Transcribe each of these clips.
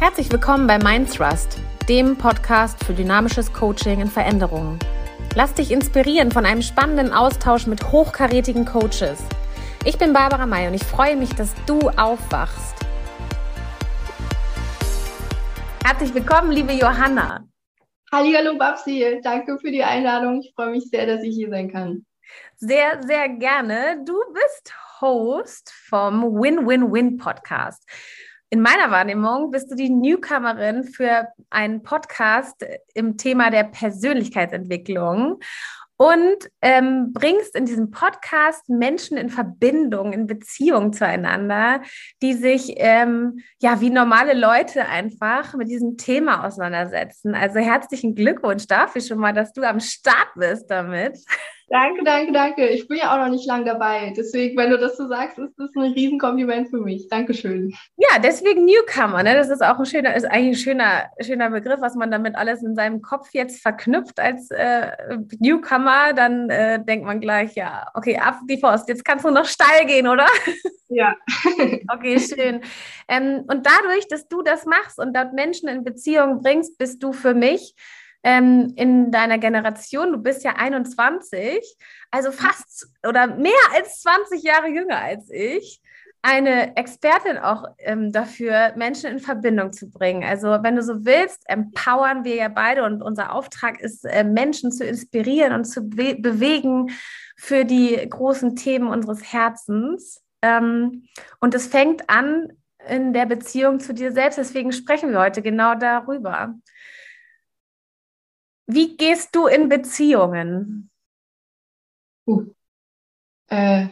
Herzlich willkommen bei Mindthrust, dem Podcast für dynamisches Coaching in Veränderungen. Lass dich inspirieren von einem spannenden Austausch mit hochkarätigen Coaches. Ich bin Barbara May und ich freue mich, dass du aufwachst. Herzlich willkommen, liebe Johanna. Hallo Babsi, danke für die Einladung. Ich freue mich sehr, dass ich hier sein kann. Sehr, sehr gerne. Du bist Host vom Win-Win-Win Podcast. In meiner Wahrnehmung bist du die Newcomerin für einen Podcast im Thema der Persönlichkeitsentwicklung und ähm, bringst in diesem Podcast Menschen in Verbindung, in Beziehung zueinander, die sich ähm, ja wie normale Leute einfach mit diesem Thema auseinandersetzen. Also herzlichen Glückwunsch dafür schon mal, dass du am Start bist damit. Danke, danke, danke. Ich bin ja auch noch nicht lang dabei. Deswegen, wenn du das so sagst, ist das ein Riesenkompliment für mich. Dankeschön. Ja, deswegen Newcomer. Ne? Das ist auch ein schöner, ist eigentlich ein schöner, schöner Begriff, was man damit alles in seinem Kopf jetzt verknüpft als äh, Newcomer. Dann äh, denkt man gleich, ja, okay, ab die Post. Jetzt kannst du noch steil gehen, oder? Ja. okay, schön. Ähm, und dadurch, dass du das machst und dort Menschen in Beziehung bringst, bist du für mich ähm, in deiner Generation, du bist ja 21, also fast oder mehr als 20 Jahre jünger als ich, eine Expertin auch ähm, dafür, Menschen in Verbindung zu bringen. Also wenn du so willst, empowern wir ja beide und unser Auftrag ist, äh, Menschen zu inspirieren und zu be bewegen für die großen Themen unseres Herzens. Ähm, und es fängt an in der Beziehung zu dir selbst. Deswegen sprechen wir heute genau darüber. Wie gehst du in Beziehungen? Uh, äh,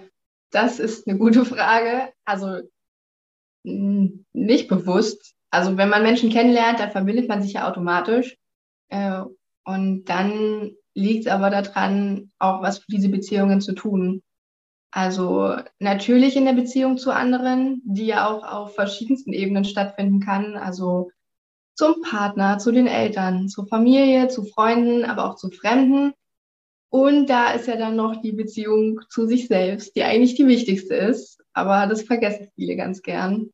das ist eine gute Frage. Also nicht bewusst. Also wenn man Menschen kennenlernt, dann verbindet man sich ja automatisch. Äh, und dann liegt es aber daran, auch was für diese Beziehungen zu tun. Also natürlich in der Beziehung zu anderen, die ja auch auf verschiedensten Ebenen stattfinden kann. Also zum Partner, zu den Eltern, zur Familie, zu Freunden, aber auch zu Fremden. Und da ist ja dann noch die Beziehung zu sich selbst, die eigentlich die wichtigste ist. Aber das vergessen viele ganz gern.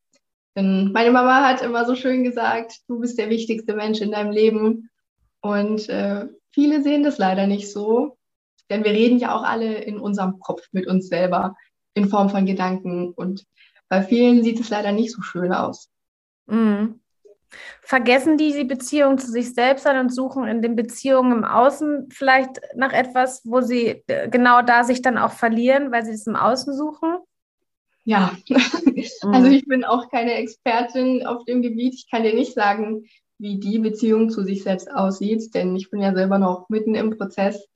Denn meine Mama hat immer so schön gesagt, du bist der wichtigste Mensch in deinem Leben. Und äh, viele sehen das leider nicht so. Denn wir reden ja auch alle in unserem Kopf mit uns selber in Form von Gedanken. Und bei vielen sieht es leider nicht so schön aus. Mhm. Vergessen die die Beziehung zu sich selbst an und suchen in den Beziehungen im Außen vielleicht nach etwas, wo sie äh, genau da sich dann auch verlieren, weil sie es im Außen suchen? Ja, also ich bin auch keine Expertin auf dem Gebiet. Ich kann dir nicht sagen, wie die Beziehung zu sich selbst aussieht, denn ich bin ja selber noch mitten im Prozess.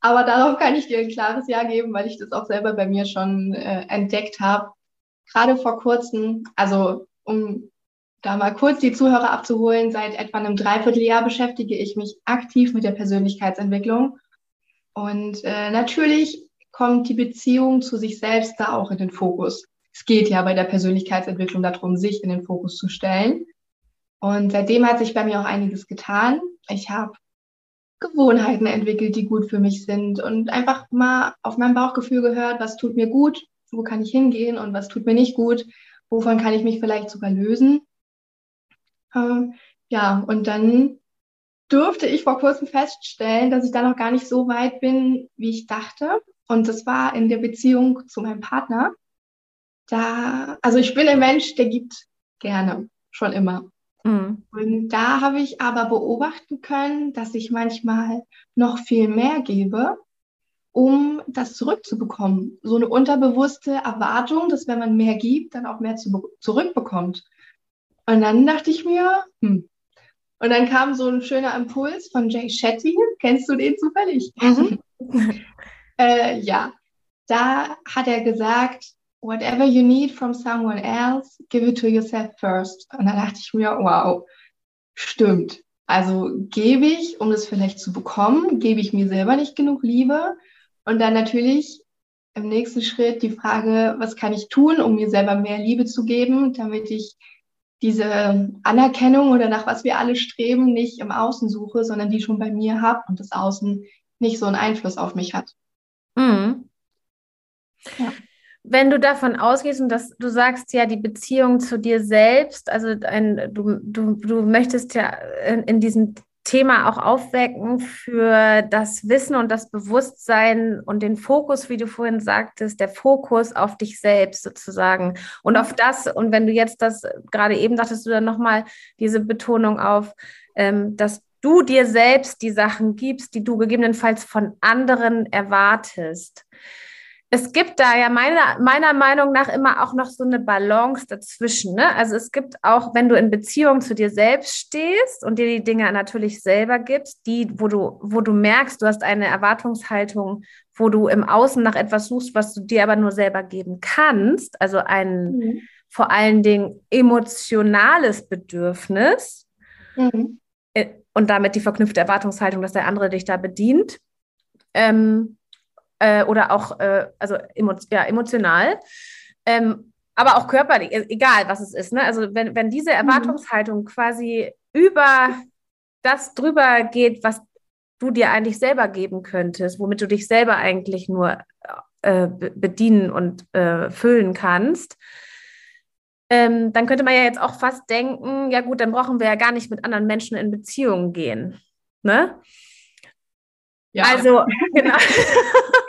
Aber darauf kann ich dir ein klares Ja geben, weil ich das auch selber bei mir schon äh, entdeckt habe. Gerade vor kurzem, also um da mal kurz die Zuhörer abzuholen, seit etwa einem Dreivierteljahr beschäftige ich mich aktiv mit der Persönlichkeitsentwicklung. Und äh, natürlich kommt die Beziehung zu sich selbst da auch in den Fokus. Es geht ja bei der Persönlichkeitsentwicklung darum, sich in den Fokus zu stellen. Und seitdem hat sich bei mir auch einiges getan. Ich habe Gewohnheiten entwickelt, die gut für mich sind und einfach mal auf mein Bauchgefühl gehört, was tut mir gut, wo kann ich hingehen und was tut mir nicht gut, wovon kann ich mich vielleicht sogar lösen. Ähm, ja, und dann durfte ich vor kurzem feststellen, dass ich da noch gar nicht so weit bin, wie ich dachte. Und das war in der Beziehung zu meinem Partner. Da, also ich bin ein Mensch, der gibt gerne, schon immer. Mhm. Und da habe ich aber beobachten können, dass ich manchmal noch viel mehr gebe, um das zurückzubekommen. So eine unterbewusste Erwartung, dass wenn man mehr gibt, dann auch mehr zu, zurückbekommt. Und dann dachte ich mir, hm. Und dann kam so ein schöner Impuls von Jay Shetty. Kennst du den zufällig? Mhm. äh, ja, da hat er gesagt, whatever you need from someone else, give it to yourself first. Und da dachte ich mir, wow, stimmt. Also gebe ich, um es vielleicht zu bekommen, gebe ich mir selber nicht genug Liebe. Und dann natürlich im nächsten Schritt die Frage, was kann ich tun, um mir selber mehr Liebe zu geben, damit ich diese Anerkennung oder nach was wir alle streben, nicht im Außen suche, sondern die schon bei mir habe und das Außen nicht so einen Einfluss auf mich hat. Mhm. Ja. wenn du davon ausgehst und dass du sagst ja, die Beziehung zu dir selbst, also ein, du, du, du möchtest ja in, in diesem Thema auch aufwecken für das Wissen und das Bewusstsein und den Fokus, wie du vorhin sagtest, der Fokus auf dich selbst sozusagen und auf das. Und wenn du jetzt das gerade eben sagtest, du dann nochmal diese Betonung auf, ähm, dass du dir selbst die Sachen gibst, die du gegebenenfalls von anderen erwartest es gibt da ja meiner, meiner Meinung nach immer auch noch so eine Balance dazwischen. Ne? Also es gibt auch, wenn du in Beziehung zu dir selbst stehst und dir die Dinge natürlich selber gibst, die, wo du, wo du merkst, du hast eine Erwartungshaltung, wo du im Außen nach etwas suchst, was du dir aber nur selber geben kannst, also ein mhm. vor allen Dingen emotionales Bedürfnis mhm. Äh, und damit die verknüpfte Erwartungshaltung, dass der andere dich da bedient. Ähm, äh, oder auch äh, also emo ja, emotional. Ähm, aber auch körperlich, e-, egal was es ist. Ne? Also wenn, wenn diese mhm. Erwartungshaltung quasi über das drüber geht, was du dir eigentlich selber geben könntest, womit du dich selber eigentlich nur äh, bedienen und äh, füllen kannst, ähm, dann könnte man ja jetzt auch fast denken, ja gut, dann brauchen wir ja gar nicht mit anderen Menschen in Beziehungen gehen. Ne? Ja. Also, genau.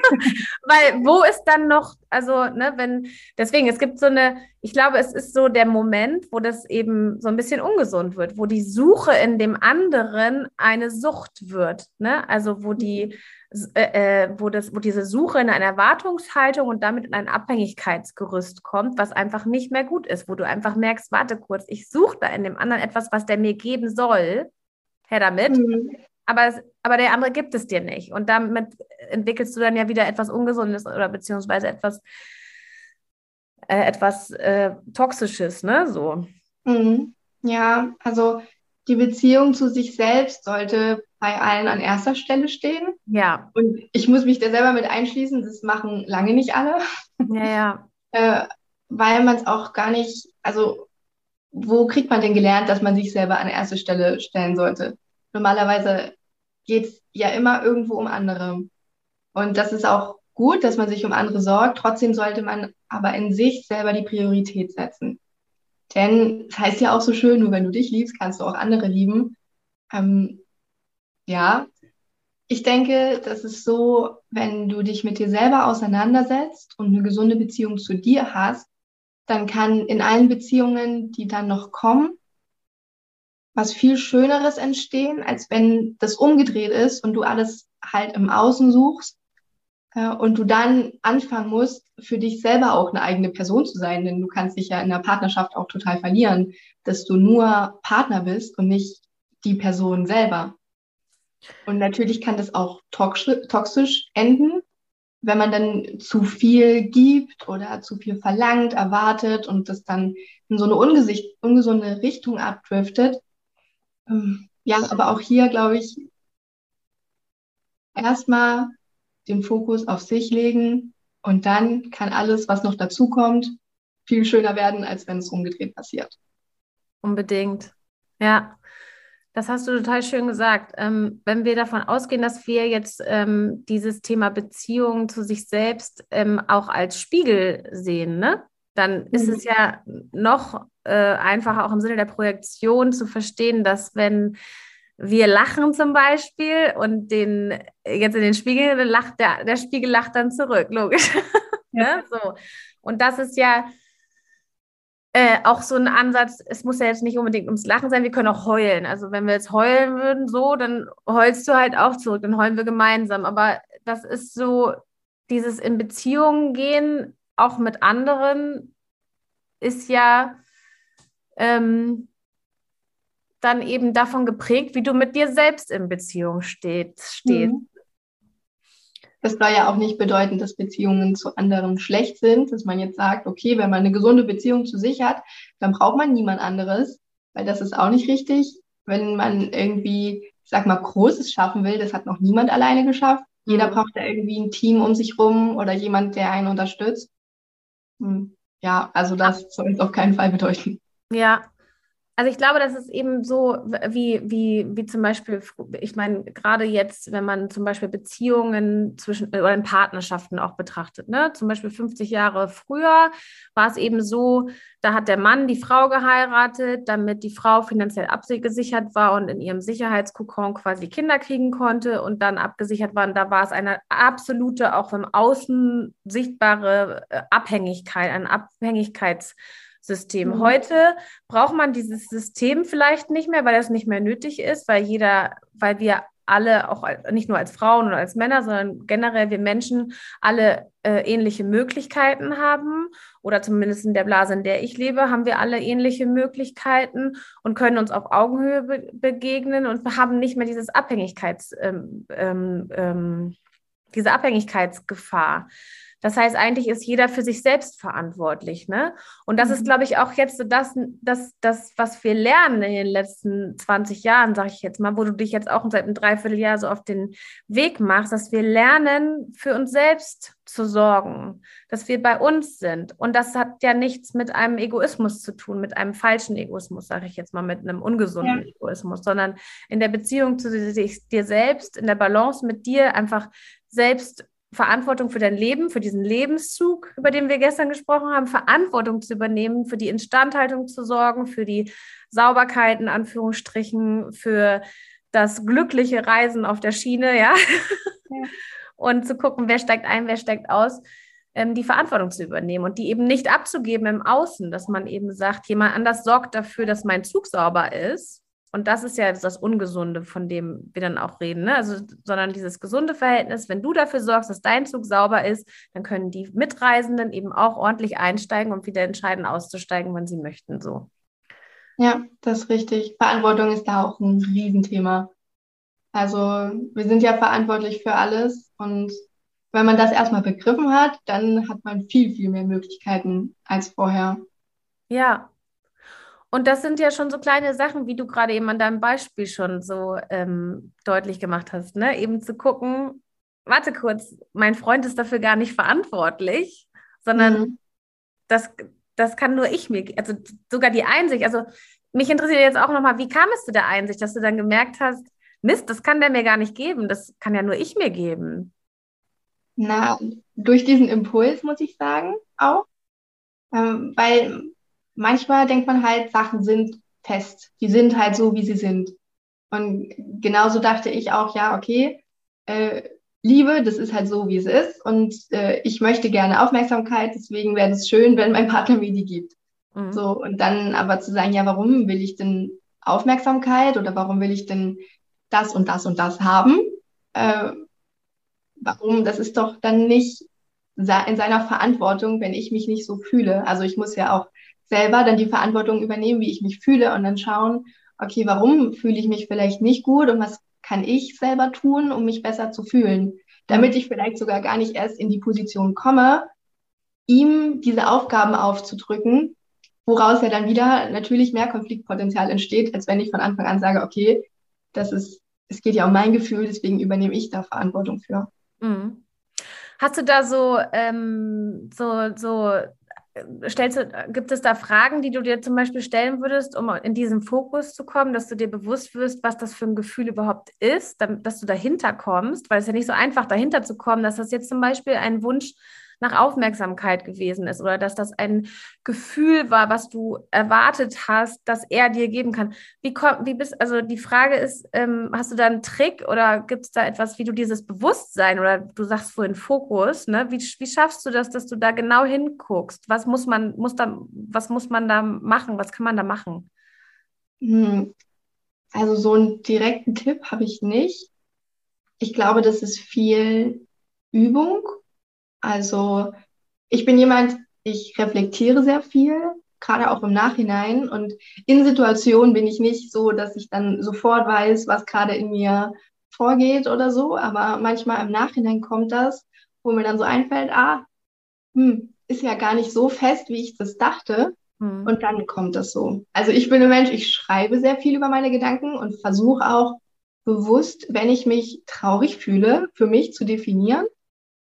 Weil wo ist dann noch, also, ne, wenn, deswegen, es gibt so eine, ich glaube, es ist so der Moment, wo das eben so ein bisschen ungesund wird, wo die Suche in dem anderen eine Sucht wird, ne? Also, wo die, äh, äh, wo das, wo diese Suche in eine Erwartungshaltung und damit in ein Abhängigkeitsgerüst kommt, was einfach nicht mehr gut ist, wo du einfach merkst, warte kurz, ich suche da in dem anderen etwas, was der mir geben soll. Her damit. Mhm aber, es, aber der andere gibt es dir nicht. Und damit entwickelst du dann ja wieder etwas Ungesundes oder beziehungsweise etwas, äh, etwas äh, Toxisches, ne? So. Mhm. Ja, also die Beziehung zu sich selbst sollte bei allen an erster Stelle stehen. Ja. Und ich muss mich da selber mit einschließen, das machen lange nicht alle. Ja, ja. äh, weil man es auch gar nicht, also wo kriegt man denn gelernt, dass man sich selber an erste Stelle stellen sollte? Normalerweise geht es ja immer irgendwo um andere. Und das ist auch gut, dass man sich um andere sorgt. Trotzdem sollte man aber in sich selber die Priorität setzen. Denn es das heißt ja auch so schön, nur wenn du dich liebst, kannst du auch andere lieben. Ähm, ja, ich denke, das ist so, wenn du dich mit dir selber auseinandersetzt und eine gesunde Beziehung zu dir hast, dann kann in allen Beziehungen, die dann noch kommen, was viel Schöneres entstehen, als wenn das umgedreht ist und du alles halt im Außen suchst äh, und du dann anfangen musst, für dich selber auch eine eigene Person zu sein, denn du kannst dich ja in der Partnerschaft auch total verlieren, dass du nur Partner bist und nicht die Person selber. Und natürlich kann das auch toxisch enden, wenn man dann zu viel gibt oder zu viel verlangt, erwartet und das dann in so eine ungesunde Richtung abdriftet. Ähm, ja, aber auch hier glaube ich, erstmal den Fokus auf sich legen und dann kann alles, was noch dazu kommt, viel schöner werden, als wenn es umgedreht passiert. Unbedingt. Ja, das hast du total schön gesagt. Ähm, wenn wir davon ausgehen, dass wir jetzt ähm, dieses Thema Beziehung zu sich selbst ähm, auch als Spiegel sehen, ne? Dann ist mhm. es ja noch äh, einfacher, auch im Sinne der Projektion zu verstehen, dass wenn wir lachen zum Beispiel und den jetzt in den Spiegel lacht der, der Spiegel lacht dann zurück, logisch. ja. Ne, so. Und das ist ja äh, auch so ein Ansatz, es muss ja jetzt nicht unbedingt ums Lachen sein, wir können auch heulen. Also wenn wir jetzt heulen würden, so, dann heulst du halt auch zurück, dann heulen wir gemeinsam. Aber das ist so, dieses in Beziehungen gehen, auch mit anderen, ist ja ähm, dann eben davon geprägt, wie du mit dir selbst in Beziehung steht, stehst. Mhm. Das soll ja auch nicht bedeuten, dass Beziehungen zu anderen schlecht sind, dass man jetzt sagt, okay, wenn man eine gesunde Beziehung zu sich hat, dann braucht man niemand anderes, weil das ist auch nicht richtig. Wenn man irgendwie, ich sag mal, Großes schaffen will, das hat noch niemand alleine geschafft. Jeder mhm. braucht da irgendwie ein Team um sich rum oder jemand, der einen unterstützt. Hm. Ja, also das soll es auf keinen Fall bedeuten. Ja, Also ich glaube, das ist eben so, wie, wie, wie zum Beispiel, ich meine, gerade jetzt, wenn man zum Beispiel Beziehungen zwischen oder in Partnerschaften auch betrachtet, ne? Zum Beispiel 50 Jahre früher war es eben so, da hat der Mann die Frau geheiratet, damit die Frau finanziell abgesichert war und in ihrem Sicherheitskokon quasi Kinder kriegen konnte und dann abgesichert war. Und da war es eine absolute, auch im Außen sichtbare äh, Abhängigkeit, ein Abhängigkeits- System. Mhm. Heute braucht man dieses System vielleicht nicht mehr, weil das nicht mehr nötig ist, weil jeder, weil wir alle, auch nicht nur als Frauen oder als Männer, sondern generell wir Menschen alle äh, ähnliche Möglichkeiten haben oder zumindest in der Blase, in der ich lebe, haben wir alle ähnliche Möglichkeiten und können uns auf Augenhöhe be begegnen und haben nicht mehr dieses Abhängigkeits, ähm, ähm, ähm, diese Abhängigkeitsgefahr. Das heißt, eigentlich ist jeder für sich selbst verantwortlich. Ne? Und das mhm. ist, glaube ich, auch jetzt so das, das, das, was wir lernen in den letzten 20 Jahren, sage ich jetzt mal, wo du dich jetzt auch seit einem Dreivierteljahr so auf den Weg machst, dass wir lernen, für uns selbst zu sorgen, dass wir bei uns sind. Und das hat ja nichts mit einem Egoismus zu tun, mit einem falschen Egoismus, sage ich jetzt mal, mit einem ungesunden ja. Egoismus, sondern in der Beziehung zu dir selbst, in der Balance mit dir einfach selbst Verantwortung für dein Leben, für diesen Lebenszug, über den wir gestern gesprochen haben, Verantwortung zu übernehmen, für die Instandhaltung zu sorgen, für die Sauberkeit in Anführungsstrichen, für das glückliche Reisen auf der Schiene, ja. ja. Und zu gucken, wer steigt ein, wer steigt aus, ähm, die Verantwortung zu übernehmen und die eben nicht abzugeben im Außen, dass man eben sagt, jemand anders sorgt dafür, dass mein Zug sauber ist und das ist ja das Ungesunde, von dem wir dann auch reden, ne? also, sondern dieses gesunde Verhältnis, wenn du dafür sorgst, dass dein Zug sauber ist, dann können die Mitreisenden eben auch ordentlich einsteigen und wieder entscheiden, auszusteigen, wann sie möchten. So. Ja, das ist richtig. Verantwortung ist da auch ein Riesenthema. Also wir sind ja verantwortlich für alles und wenn man das erstmal begriffen hat, dann hat man viel, viel mehr Möglichkeiten als vorher. Ja, und das sind ja schon so kleine Sachen, wie du gerade eben an deinem Beispiel schon so ähm, deutlich gemacht hast, ne? Eben zu gucken, warte kurz, mein Freund ist dafür gar nicht verantwortlich, sondern mhm. das, das kann nur ich mir, also sogar die Einsicht. Also mich interessiert jetzt auch nochmal, wie kam es zu der Einsicht, dass du dann gemerkt hast, Mist, das kann der mir gar nicht geben, das kann ja nur ich mir geben. Na, durch diesen Impuls muss ich sagen, auch. Ähm, weil manchmal denkt man halt, Sachen sind fest. Die sind halt so, wie sie sind. Und genauso dachte ich auch, ja, okay, äh, Liebe, das ist halt so, wie es ist. Und äh, ich möchte gerne Aufmerksamkeit, deswegen wäre es schön, wenn mein Partner mir die gibt. Mhm. So, und dann aber zu sagen, ja, warum will ich denn Aufmerksamkeit oder warum will ich denn das und das und das haben? Äh, warum? Das ist doch dann nicht in seiner Verantwortung, wenn ich mich nicht so fühle. Also ich muss ja auch selber dann die Verantwortung übernehmen, wie ich mich fühle und dann schauen, okay, warum fühle ich mich vielleicht nicht gut und was kann ich selber tun, um mich besser zu fühlen, damit ich vielleicht sogar gar nicht erst in die Position komme, ihm diese Aufgaben aufzudrücken, woraus ja dann wieder natürlich mehr Konfliktpotenzial entsteht, als wenn ich von Anfang an sage, okay, das ist, es geht ja um mein Gefühl, deswegen übernehme ich da Verantwortung für. Mhm. Hast du da so, ähm, so, so stellst du, gibt es da Fragen, die du dir zum Beispiel stellen würdest, um in diesen Fokus zu kommen, dass du dir bewusst wirst, was das für ein Gefühl überhaupt ist, dass du dahinter kommst, weil es ja nicht so einfach dahinter zu kommen, dass das jetzt zum Beispiel ein Wunsch nach Aufmerksamkeit gewesen ist oder dass das ein Gefühl war, was du erwartet hast, dass er dir geben kann. Wie kommt, wie bist, also die Frage ist, ähm, hast du da einen Trick oder gibt es da etwas, wie du dieses Bewusstsein oder du sagst vorhin Fokus, ne? Wie, wie schaffst du das, dass du da genau hinguckst? Was muss man, muss da, was muss man da machen? Was kann man da machen? Hm. Also so einen direkten Tipp habe ich nicht. Ich glaube, das ist viel Übung also ich bin jemand, ich reflektiere sehr viel, gerade auch im Nachhinein. Und in Situationen bin ich nicht so, dass ich dann sofort weiß, was gerade in mir vorgeht oder so. Aber manchmal im Nachhinein kommt das, wo mir dann so einfällt, ah, hm, ist ja gar nicht so fest, wie ich das dachte. Hm. Und dann kommt das so. Also ich bin ein Mensch, ich schreibe sehr viel über meine Gedanken und versuche auch bewusst, wenn ich mich traurig fühle, für mich zu definieren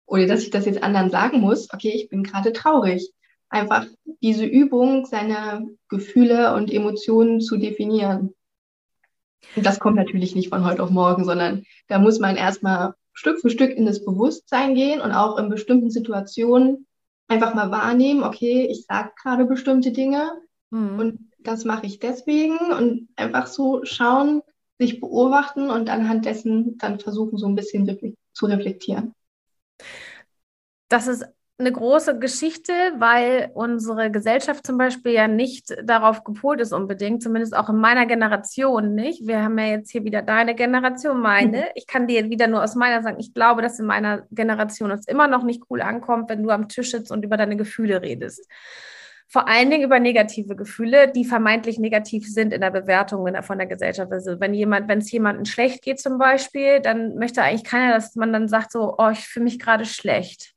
ohne dass ich das jetzt anderen sagen muss, okay, ich bin gerade traurig. einfach diese Übung, seine Gefühle und Emotionen zu definieren. Und das kommt natürlich nicht von heute auf morgen, sondern da muss man erstmal Stück für Stück in das Bewusstsein gehen und auch in bestimmten Situationen einfach mal wahrnehmen, okay, ich sage gerade bestimmte Dinge mhm. und das mache ich deswegen und einfach so schauen, sich beobachten und anhand dessen dann versuchen, so ein bisschen zu reflektieren. Das ist eine große Geschichte, weil unsere Gesellschaft zum Beispiel ja nicht darauf gepolt ist unbedingt, zumindest auch in meiner Generation nicht. Wir haben ja jetzt hier wieder deine Generation, meine. Mhm. Ich kann dir wieder nur aus meiner sagen, ich glaube, dass in meiner Generation es immer noch nicht cool ankommt, wenn du am Tisch sitzt und über deine Gefühle redest. Vor allen Dingen über negative Gefühle, die vermeintlich negativ sind in der Bewertung von der Gesellschaft. Also wenn jemand, wenn es jemandem schlecht geht zum Beispiel, dann möchte eigentlich keiner, dass man dann sagt so, oh, ich fühle mich gerade schlecht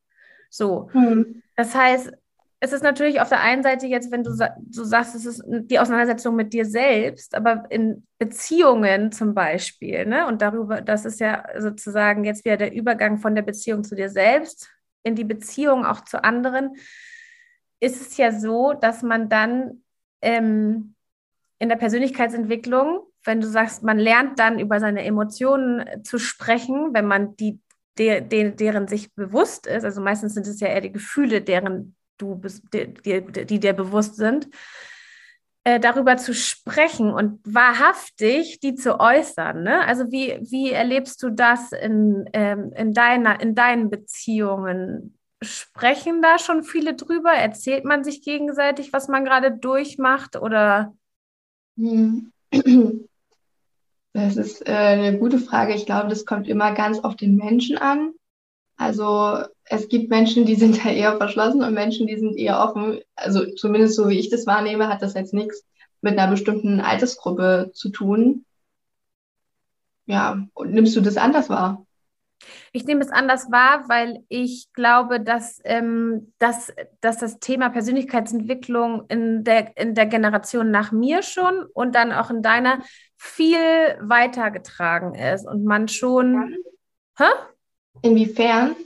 so. Mhm. Das heißt, es ist natürlich auf der einen Seite jetzt, wenn du so sagst, es ist die Auseinandersetzung mit dir selbst, aber in Beziehungen zum Beispiel, ne? Und darüber, das ist ja sozusagen jetzt wieder der Übergang von der Beziehung zu dir selbst in die Beziehung auch zu anderen, ist es ja so, dass man dann ähm, in der Persönlichkeitsentwicklung, wenn du sagst, man lernt dann über seine Emotionen zu sprechen, wenn man die der, der, deren sich bewusst ist, also meistens sind es ja eher die Gefühle, deren du die, die, die dir bewusst sind, äh, darüber zu sprechen und wahrhaftig die zu äußern. Ne? Also wie, wie erlebst du das in, ähm, in, deiner, in deinen Beziehungen? Sprechen da schon viele drüber? Erzählt man sich gegenseitig, was man gerade durchmacht oder? Hm. Das ist äh, eine gute Frage. Ich glaube, das kommt immer ganz auf den Menschen an. Also es gibt Menschen, die sind da eher verschlossen und Menschen, die sind eher offen. Also zumindest so wie ich das wahrnehme, hat das jetzt nichts mit einer bestimmten Altersgruppe zu tun. Ja, und nimmst du das anders wahr? Ich nehme es anders wahr, weil ich glaube, dass, ähm, dass, dass das Thema Persönlichkeitsentwicklung in der, in der Generation nach mir schon und dann auch in deiner viel weitergetragen ist und man schon. Hä? Inwiefern?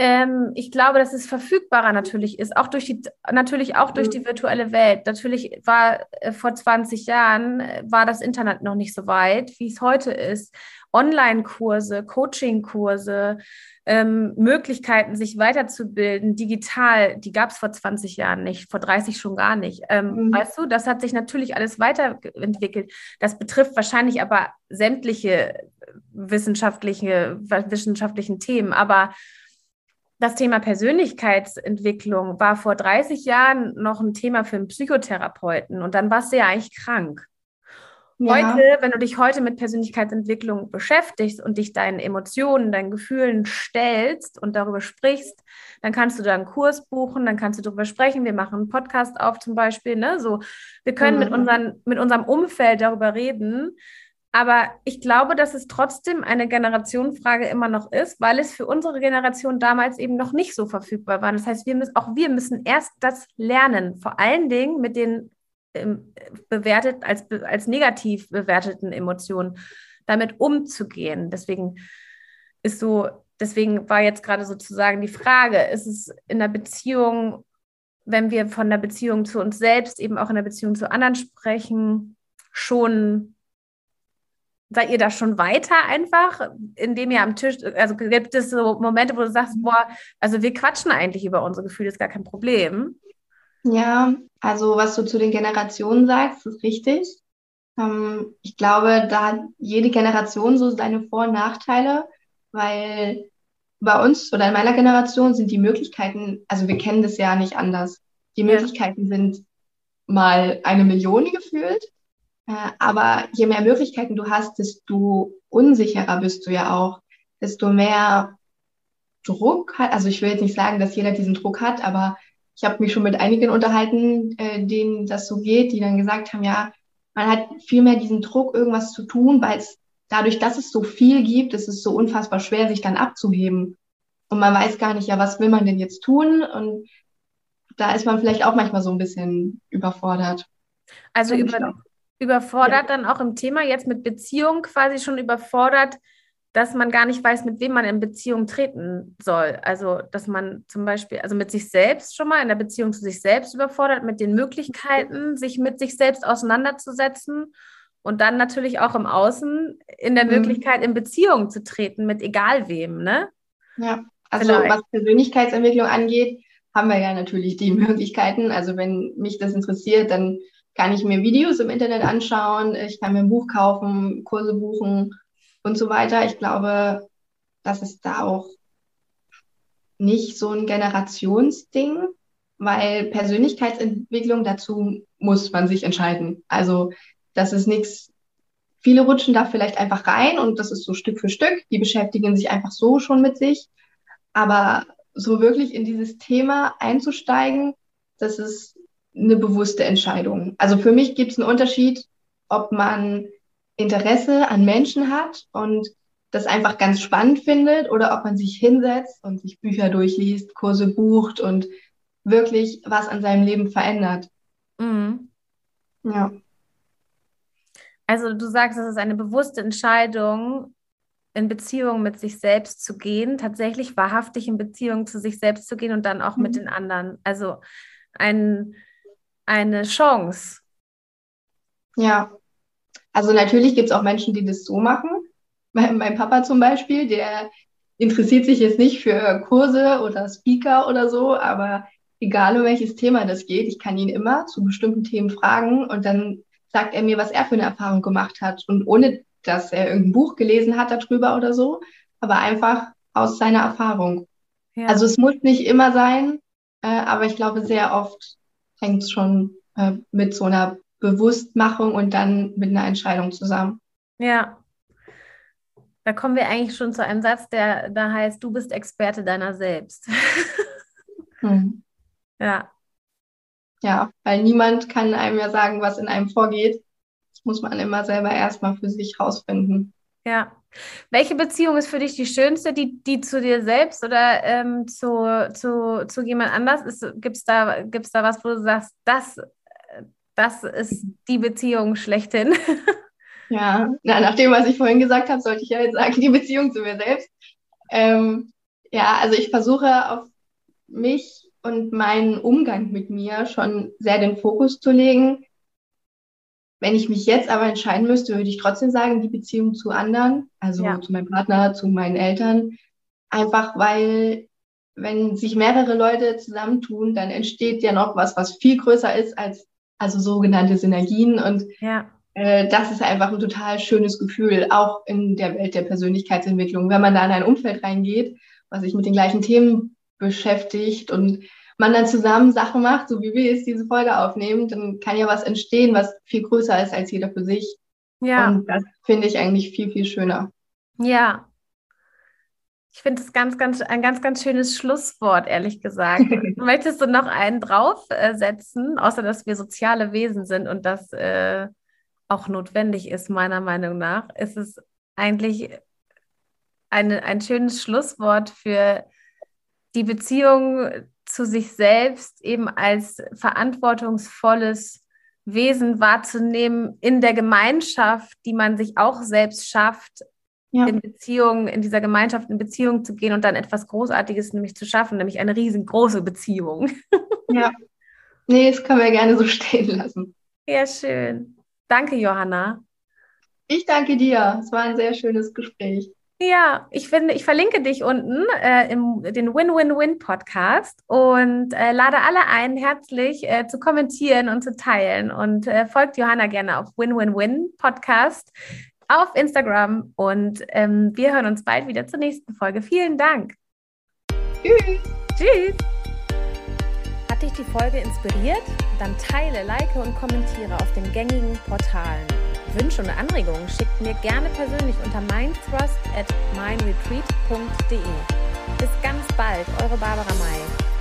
Ähm, ich glaube, dass es verfügbarer natürlich ist, auch durch die, natürlich auch durch die virtuelle Welt. Natürlich war äh, vor 20 Jahren äh, war das Internet noch nicht so weit, wie es heute ist. Online-Kurse, Coaching-Kurse, ähm, Möglichkeiten, sich weiterzubilden, digital, die gab es vor 20 Jahren nicht, vor 30 schon gar nicht. Ähm, mhm. Weißt du, das hat sich natürlich alles weiterentwickelt. Das betrifft wahrscheinlich aber sämtliche wissenschaftliche, wissenschaftlichen Themen. Aber das Thema Persönlichkeitsentwicklung war vor 30 Jahren noch ein Thema für einen Psychotherapeuten und dann warst du ja eigentlich krank. Ja. Heute, wenn du dich heute mit Persönlichkeitsentwicklung beschäftigst und dich deinen Emotionen, deinen Gefühlen stellst und darüber sprichst, dann kannst du da einen Kurs buchen, dann kannst du darüber sprechen. Wir machen einen Podcast auf zum Beispiel. Ne? So, wir können mhm. mit, unseren, mit unserem Umfeld darüber reden. Aber ich glaube, dass es trotzdem eine Generationenfrage immer noch ist, weil es für unsere Generation damals eben noch nicht so verfügbar war. Das heißt, wir müssen, auch wir müssen erst das lernen, vor allen Dingen mit den bewertet, als, als negativ bewerteten Emotionen damit umzugehen. Deswegen ist so, deswegen war jetzt gerade sozusagen die Frage, ist es in der Beziehung, wenn wir von der Beziehung zu uns selbst, eben auch in der Beziehung zu anderen sprechen, schon seid ihr da schon weiter einfach, indem ihr am Tisch, also gibt es so Momente, wo du sagst, boah, also wir quatschen eigentlich über unsere Gefühle, ist gar kein Problem. Ja, also was du zu den Generationen sagst, ist richtig. Ähm, ich glaube, da hat jede Generation so seine Vor- und Nachteile, weil bei uns oder in meiner Generation sind die Möglichkeiten, also wir kennen das ja nicht anders. Die Möglichkeiten sind mal eine Million gefühlt, äh, aber je mehr Möglichkeiten du hast, desto unsicherer bist du ja auch, desto mehr Druck hat. Also ich will jetzt nicht sagen, dass jeder diesen Druck hat, aber ich habe mich schon mit einigen unterhalten, äh, denen das so geht, die dann gesagt haben, ja, man hat viel mehr diesen Druck, irgendwas zu tun, weil es dadurch, dass es so viel gibt, ist es so unfassbar schwer, sich dann abzuheben. Und man weiß gar nicht, ja, was will man denn jetzt tun? Und da ist man vielleicht auch manchmal so ein bisschen überfordert. Also über, überfordert ja. dann auch im Thema jetzt mit Beziehung quasi schon überfordert, dass man gar nicht weiß, mit wem man in Beziehung treten soll. Also, dass man zum Beispiel, also mit sich selbst schon mal in der Beziehung zu sich selbst überfordert, mit den Möglichkeiten, sich mit sich selbst auseinanderzusetzen und dann natürlich auch im Außen in der mhm. Möglichkeit, in Beziehung zu treten mit egal wem, ne? Ja, also Vielleicht. was Persönlichkeitsentwicklung angeht, haben wir ja natürlich die Möglichkeiten. Also wenn mich das interessiert, dann kann ich mir Videos im Internet anschauen, ich kann mir ein Buch kaufen, Kurse buchen und so weiter. Ich glaube, das ist da auch nicht so ein Generationsding, weil Persönlichkeitsentwicklung dazu muss man sich entscheiden. Also das ist nichts, viele rutschen da vielleicht einfach rein und das ist so Stück für Stück. Die beschäftigen sich einfach so schon mit sich. Aber so wirklich in dieses Thema einzusteigen, das ist eine bewusste Entscheidung. Also für mich gibt es einen Unterschied, ob man Interesse an Menschen hat und das einfach ganz spannend findet oder ob man sich hinsetzt und sich Bücher durchliest, Kurse bucht und wirklich was an seinem Leben verändert. Mhm. Ja. Also du sagst, es ist eine bewusste Entscheidung, in Beziehung mit sich selbst zu gehen, tatsächlich wahrhaftig in Beziehung zu sich selbst zu gehen und dann auch mhm. mit den anderen. Also ein, eine Chance. Ja, also natürlich gibt es auch Menschen, die das so machen. Mein, mein Papa zum Beispiel, der interessiert sich jetzt nicht für Kurse oder Speaker oder so, aber egal um welches Thema das geht, ich kann ihn immer zu bestimmten Themen fragen und dann sagt er mir, was er für eine Erfahrung gemacht hat. Und ohne dass er irgendein Buch gelesen hat darüber oder so, aber einfach aus seiner Erfahrung. Ja. Also es muss nicht immer sein, äh, aber ich glaube, sehr oft hängt es schon äh, mit so einer Bewusstmachung und dann mit einer Entscheidung zusammen. Ja. Da kommen wir eigentlich schon zu einem Satz, der da heißt, du bist Experte deiner selbst. hm. Ja. Ja, weil niemand kann einem ja sagen, was in einem vorgeht. Das muss man immer selber erstmal für sich rausfinden. Ja. Welche Beziehung ist für dich die schönste? Die, die zu dir selbst oder ähm, zu, zu, zu jemand anders? Gibt es da, gibt's da was, wo du sagst, das, das ist die Beziehung schlechthin? Ja, na, nach dem, was ich vorhin gesagt habe, sollte ich ja jetzt sagen, die Beziehung zu mir selbst. Ähm, ja, also ich versuche auf mich und meinen Umgang mit mir schon sehr den Fokus zu legen. Wenn ich mich jetzt aber entscheiden müsste, würde ich trotzdem sagen, die Beziehung zu anderen, also ja. zu meinem Partner, zu meinen Eltern. Einfach weil, wenn sich mehrere Leute zusammentun, dann entsteht ja noch was, was viel größer ist als also sogenannte Synergien. Und ja. äh, das ist einfach ein total schönes Gefühl, auch in der Welt der Persönlichkeitsentwicklung, wenn man da in ein Umfeld reingeht, was sich mit den gleichen Themen beschäftigt und man dann zusammen Sachen macht, so wie wir jetzt diese Folge aufnehmen, dann kann ja was entstehen, was viel größer ist als jeder für sich. Ja. Und das finde ich eigentlich viel, viel schöner. Ja. Ich finde es ganz, ganz, ein ganz, ganz schönes Schlusswort, ehrlich gesagt. Möchtest du noch einen draufsetzen, außer dass wir soziale Wesen sind und das äh, auch notwendig ist, meiner Meinung nach? Ist es eigentlich eine, ein schönes Schlusswort für die Beziehung zu sich selbst eben als verantwortungsvolles Wesen wahrzunehmen in der Gemeinschaft, die man sich auch selbst schafft, ja. in Beziehung, in dieser Gemeinschaft in Beziehung zu gehen und dann etwas Großartiges nämlich zu schaffen, nämlich eine riesengroße Beziehung. Ja. Nee, das können wir gerne so stehen lassen. Ja, schön. Danke, Johanna. Ich danke dir. Es war ein sehr schönes Gespräch. Ja, ich finde, ich verlinke dich unten äh, im den Win-Win-Win-Podcast und äh, lade alle ein, herzlich äh, zu kommentieren und zu teilen. Und äh, folgt Johanna gerne auf Win-Win-Win-Podcast auf Instagram. Und ähm, wir hören uns bald wieder zur nächsten Folge. Vielen Dank. Tschüss. Tschüss. Hat dich die Folge inspiriert? Dann teile, like und kommentiere auf den gängigen Portalen. Wünsche und Anregungen schickt mir gerne persönlich unter mindthrust at mindretreat.de. Bis ganz bald, eure Barbara May.